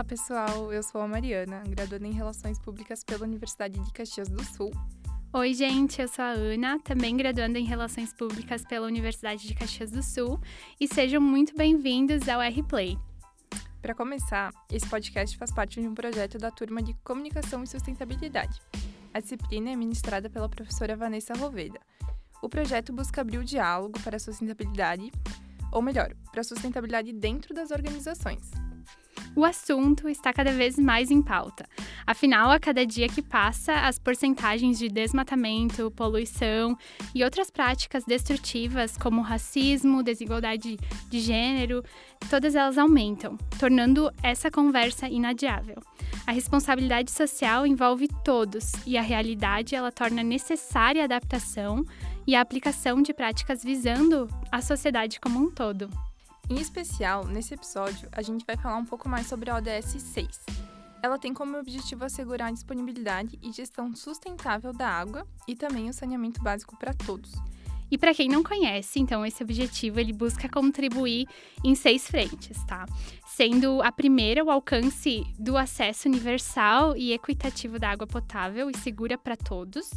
Olá, pessoal. Eu sou a Mariana, graduanda em Relações Públicas pela Universidade de Caxias do Sul. Oi, gente, eu sou a Ana, também graduanda em Relações Públicas pela Universidade de Caxias do Sul, e sejam muito bem-vindos ao R-Play. Para começar, esse podcast faz parte de um projeto da turma de Comunicação e Sustentabilidade. A disciplina é ministrada pela professora Vanessa Roveda. O projeto busca abrir o diálogo para a sustentabilidade, ou melhor, para a sustentabilidade dentro das organizações o assunto está cada vez mais em pauta. Afinal, a cada dia que passa, as porcentagens de desmatamento, poluição e outras práticas destrutivas, como racismo, desigualdade de gênero, todas elas aumentam, tornando essa conversa inadiável. A responsabilidade social envolve todos e a realidade ela torna necessária a adaptação e a aplicação de práticas visando a sociedade como um todo. Em especial, nesse episódio, a gente vai falar um pouco mais sobre a ODS 6. Ela tem como objetivo assegurar a disponibilidade e gestão sustentável da água e também o saneamento básico para todos. E para quem não conhece, então esse objetivo ele busca contribuir em seis frentes, tá? Sendo a primeira o alcance do acesso universal e equitativo da água potável e segura para todos.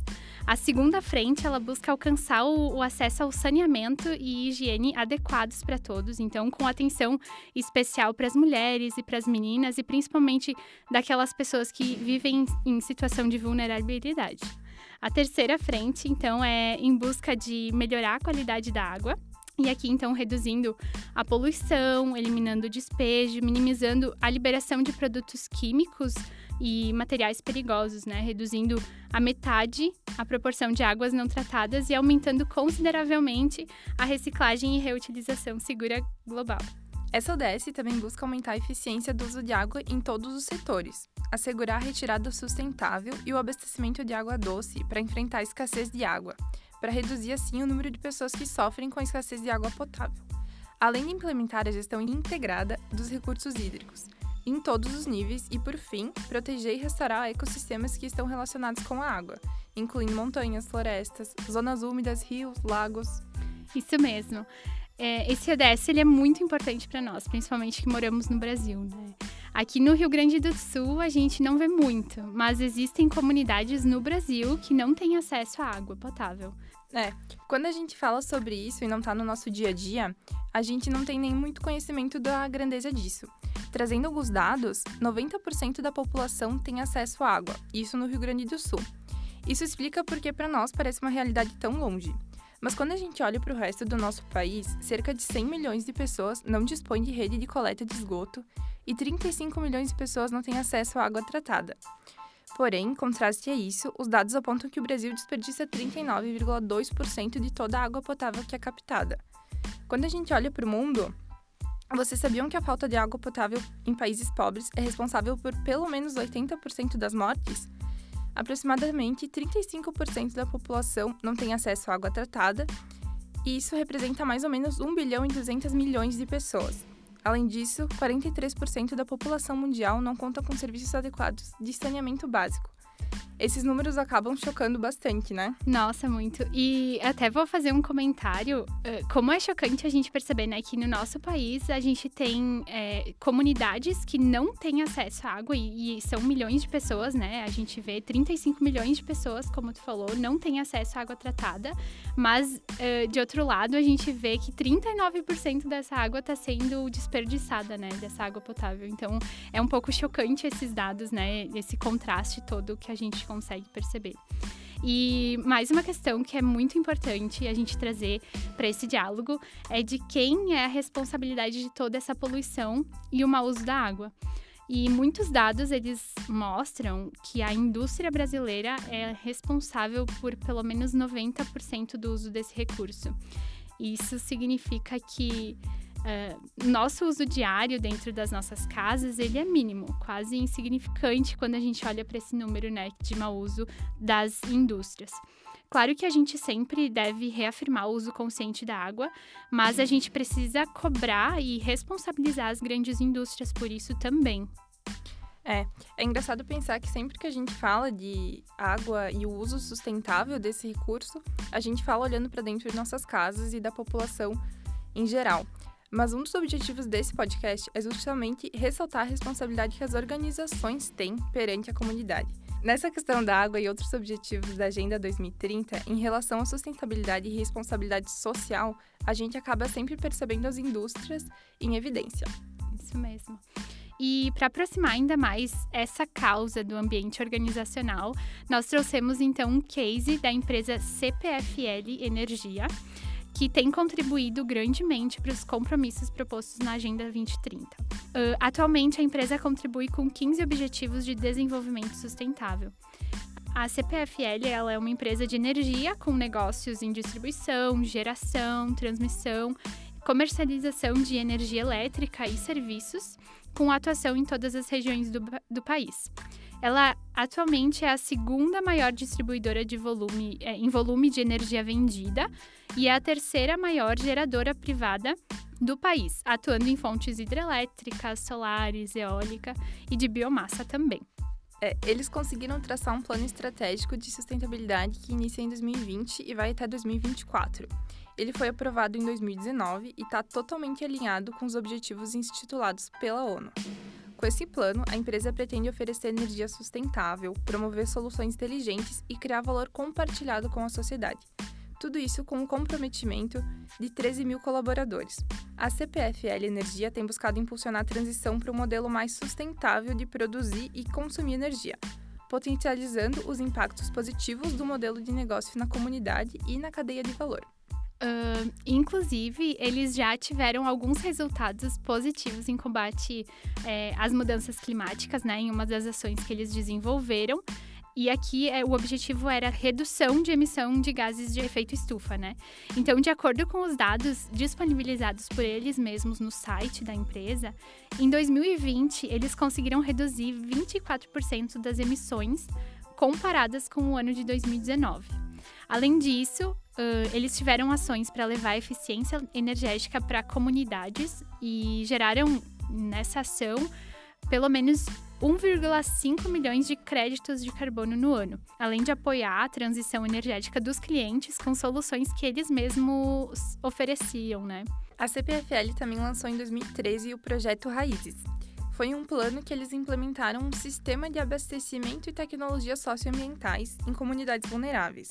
A segunda frente ela busca alcançar o, o acesso ao saneamento e higiene adequados para todos, então com atenção especial para as mulheres e para as meninas e principalmente daquelas pessoas que vivem em situação de vulnerabilidade. A terceira frente, então, é em busca de melhorar a qualidade da água. E aqui, então, reduzindo a poluição, eliminando o despejo, minimizando a liberação de produtos químicos e materiais perigosos, né? Reduzindo a metade a proporção de águas não tratadas e aumentando consideravelmente a reciclagem e reutilização segura global. Essa ODS também busca aumentar a eficiência do uso de água em todos os setores, assegurar a retirada sustentável e o abastecimento de água doce para enfrentar a escassez de água, para reduzir assim o número de pessoas que sofrem com a escassez de água potável, além de implementar a gestão integrada dos recursos hídricos, em todos os níveis e, por fim, proteger e restaurar ecossistemas que estão relacionados com a água, incluindo montanhas, florestas, zonas úmidas, rios, lagos. Isso mesmo é, esse ODS ele é muito importante para nós, principalmente que moramos no Brasil. Né? Aqui no Rio Grande do Sul a gente não vê muito, mas existem comunidades no Brasil que não têm acesso à água potável. É, quando a gente fala sobre isso e não está no nosso dia a dia, a gente não tem nem muito conhecimento da grandeza disso. Trazendo alguns dados, 90% da população tem acesso à água, isso no Rio Grande do Sul. Isso explica porque para nós parece uma realidade tão longe. Mas quando a gente olha para o resto do nosso país, cerca de 100 milhões de pessoas não dispõem de rede de coleta de esgoto e 35 milhões de pessoas não têm acesso à água tratada. Porém, em contraste a isso, os dados apontam que o Brasil desperdiça 39,2% de toda a água potável que é captada. Quando a gente olha para o mundo, vocês sabiam que a falta de água potável em países pobres é responsável por pelo menos 80% das mortes? Aproximadamente 35% da população não tem acesso à água tratada, e isso representa mais ou menos 1 bilhão e 200 milhões de pessoas. Além disso, 43% da população mundial não conta com serviços adequados de saneamento básico, esses números acabam chocando bastante, né? Nossa, muito. E até vou fazer um comentário. Como é chocante a gente perceber, né, que no nosso país a gente tem é, comunidades que não têm acesso à água e, e, são milhões de pessoas, né? A gente vê 35 milhões de pessoas, como tu falou, não têm acesso à água tratada. Mas, de outro lado, a gente vê que 39% dessa água está sendo desperdiçada, né? Dessa água potável. Então, é um pouco chocante esses dados, né? Esse contraste todo que a gente consegue perceber. E mais uma questão que é muito importante a gente trazer para esse diálogo é de quem é a responsabilidade de toda essa poluição e o mau uso da água. E muitos dados eles mostram que a indústria brasileira é responsável por pelo menos 90% do uso desse recurso. Isso significa que Uh, nosso uso diário dentro das nossas casas ele é mínimo, quase insignificante quando a gente olha para esse número né, de mau uso das indústrias. Claro que a gente sempre deve reafirmar o uso consciente da água, mas a gente precisa cobrar e responsabilizar as grandes indústrias por isso também. É, é engraçado pensar que sempre que a gente fala de água e o uso sustentável desse recurso, a gente fala olhando para dentro de nossas casas e da população em geral. Mas um dos objetivos desse podcast é justamente ressaltar a responsabilidade que as organizações têm perante a comunidade. Nessa questão da água e outros objetivos da Agenda 2030, em relação à sustentabilidade e responsabilidade social, a gente acaba sempre percebendo as indústrias em evidência. Isso mesmo. E para aproximar ainda mais essa causa do ambiente organizacional, nós trouxemos então um case da empresa CPFL Energia, que tem contribuído grandemente para os compromissos propostos na Agenda 2030. Uh, atualmente, a empresa contribui com 15 Objetivos de Desenvolvimento Sustentável. A CPFL ela é uma empresa de energia com negócios em distribuição, geração, transmissão, comercialização de energia elétrica e serviços, com atuação em todas as regiões do, do país. Ela atualmente é a segunda maior distribuidora de volume, é, em volume de energia vendida e é a terceira maior geradora privada do país, atuando em fontes hidrelétricas, solares, eólica e de biomassa também. É, eles conseguiram traçar um plano estratégico de sustentabilidade que inicia em 2020 e vai até 2024. Ele foi aprovado em 2019 e está totalmente alinhado com os objetivos instituídos pela ONU. Com esse plano, a empresa pretende oferecer energia sustentável, promover soluções inteligentes e criar valor compartilhado com a sociedade. Tudo isso com o comprometimento de 13 mil colaboradores. A CPFL Energia tem buscado impulsionar a transição para um modelo mais sustentável de produzir e consumir energia, potencializando os impactos positivos do modelo de negócio na comunidade e na cadeia de valor. Uh, inclusive, eles já tiveram alguns resultados positivos em combate é, às mudanças climáticas, né? Em uma das ações que eles desenvolveram. E aqui é, o objetivo era redução de emissão de gases de efeito estufa, né? Então, de acordo com os dados disponibilizados por eles mesmos no site da empresa, em 2020 eles conseguiram reduzir 24% das emissões comparadas com o ano de 2019. Além disso, Uh, eles tiveram ações para levar eficiência energética para comunidades e geraram nessa ação pelo menos 1,5 milhões de créditos de carbono no ano, além de apoiar a transição energética dos clientes com soluções que eles mesmos ofereciam, né? A CPFL também lançou em 2013 o projeto Raízes. Foi um plano que eles implementaram um sistema de abastecimento e tecnologias socioambientais em comunidades vulneráveis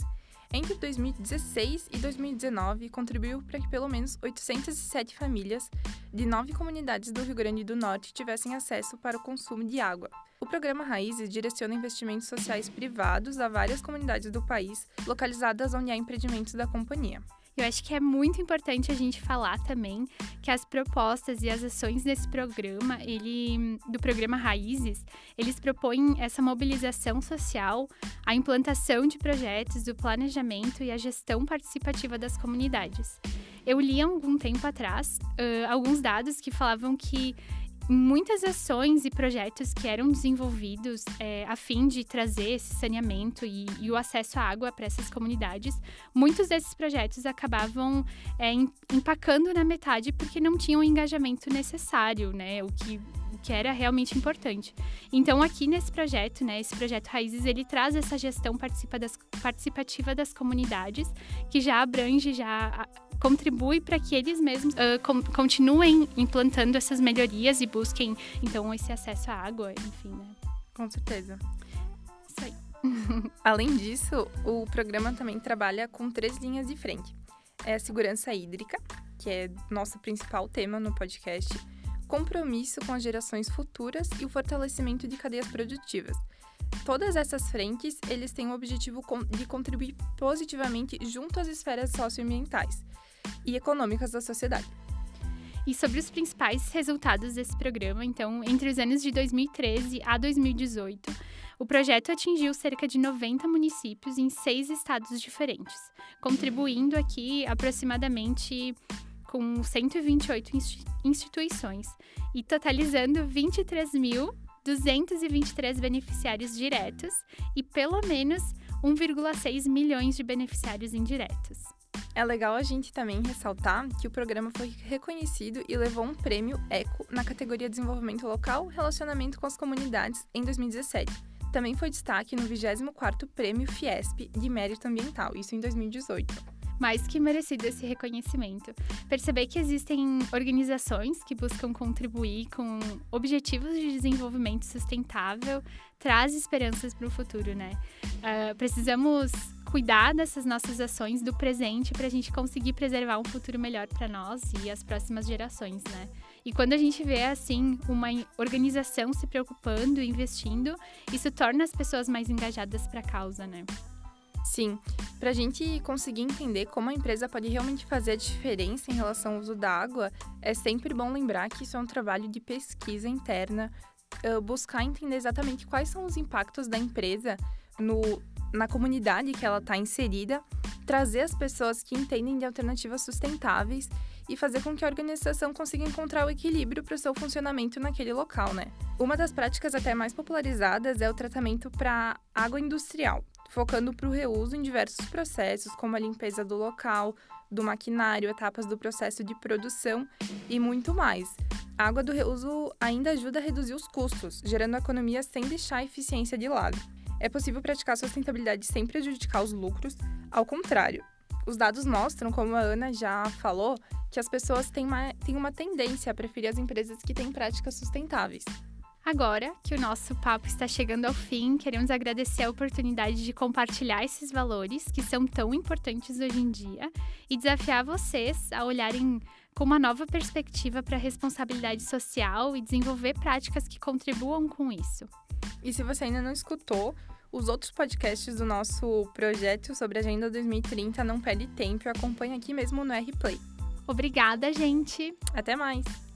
entre 2016 e 2019, contribuiu para que pelo menos 807 famílias de nove comunidades do Rio Grande do Norte tivessem acesso para o consumo de água. O programa Raízes direciona investimentos sociais privados a várias comunidades do país, localizadas onde há empreendimentos da companhia. Eu acho que é muito importante a gente falar também que as propostas e as ações desse programa, ele do programa Raízes, eles propõem essa mobilização social, a implantação de projetos, o planejamento e a gestão participativa das comunidades. Eu li há algum tempo atrás uh, alguns dados que falavam que muitas ações e projetos que eram desenvolvidos é, a fim de trazer esse saneamento e, e o acesso à água para essas comunidades, muitos desses projetos acabavam é, empacando na metade porque não tinham o engajamento necessário, né? O que que era realmente importante. Então, aqui nesse projeto, né, esse projeto Raízes, ele traz essa gestão participa das, participativa das comunidades, que já abrange, já contribui para que eles mesmos uh, com, continuem implantando essas melhorias e busquem, então, esse acesso à água, enfim, né? Com certeza. Isso aí. Além disso, o programa também trabalha com três linhas de frente. É a segurança hídrica, que é nosso principal tema no podcast, compromisso com as gerações futuras e o fortalecimento de cadeias produtivas. Todas essas frentes, eles têm o objetivo de contribuir positivamente junto às esferas socioambientais e econômicas da sociedade. E sobre os principais resultados desse programa, então, entre os anos de 2013 a 2018, o projeto atingiu cerca de 90 municípios em seis estados diferentes, contribuindo aqui aproximadamente com 128 instituições e totalizando 23.223 beneficiários diretos e pelo menos 1,6 milhões de beneficiários indiretos. É legal a gente também ressaltar que o programa foi reconhecido e levou um prêmio ECO na categoria Desenvolvimento Local Relacionamento com as Comunidades em 2017. Também foi destaque no 24º Prêmio Fiesp de Mérito Ambiental, isso em 2018. mais que merecido esse reconhecimento. Perceber que existem organizações que buscam contribuir com objetivos de desenvolvimento sustentável traz esperanças para o futuro, né? Uh, precisamos cuidar dessas nossas ações do presente para a gente conseguir preservar um futuro melhor para nós e as próximas gerações, né? E quando a gente vê assim uma organização se preocupando e investindo, isso torna as pessoas mais engajadas para a causa, né? Sim, para a gente conseguir entender como a empresa pode realmente fazer a diferença em relação ao uso da água, é sempre bom lembrar que isso é um trabalho de pesquisa interna, buscar entender exatamente quais são os impactos da empresa no, na comunidade que ela está inserida, trazer as pessoas que entendem de alternativas sustentáveis e fazer com que a organização consiga encontrar o equilíbrio para o seu funcionamento naquele local, né? Uma das práticas até mais popularizadas é o tratamento para água industrial, focando para o reuso em diversos processos, como a limpeza do local, do maquinário, etapas do processo de produção e muito mais. A água do reuso ainda ajuda a reduzir os custos, gerando economia sem deixar a eficiência de lado. É possível praticar sustentabilidade sem prejudicar os lucros, ao contrário. Os dados mostram, como a Ana já falou, que as pessoas têm uma, têm uma tendência a preferir as empresas que têm práticas sustentáveis. Agora que o nosso papo está chegando ao fim, queremos agradecer a oportunidade de compartilhar esses valores que são tão importantes hoje em dia e desafiar vocês a olharem com uma nova perspectiva para a responsabilidade social e desenvolver práticas que contribuam com isso. E se você ainda não escutou, os outros podcasts do nosso projeto sobre a Agenda 2030 não perde tempo e acompanha aqui mesmo no RPlay. Obrigada, gente! Até mais!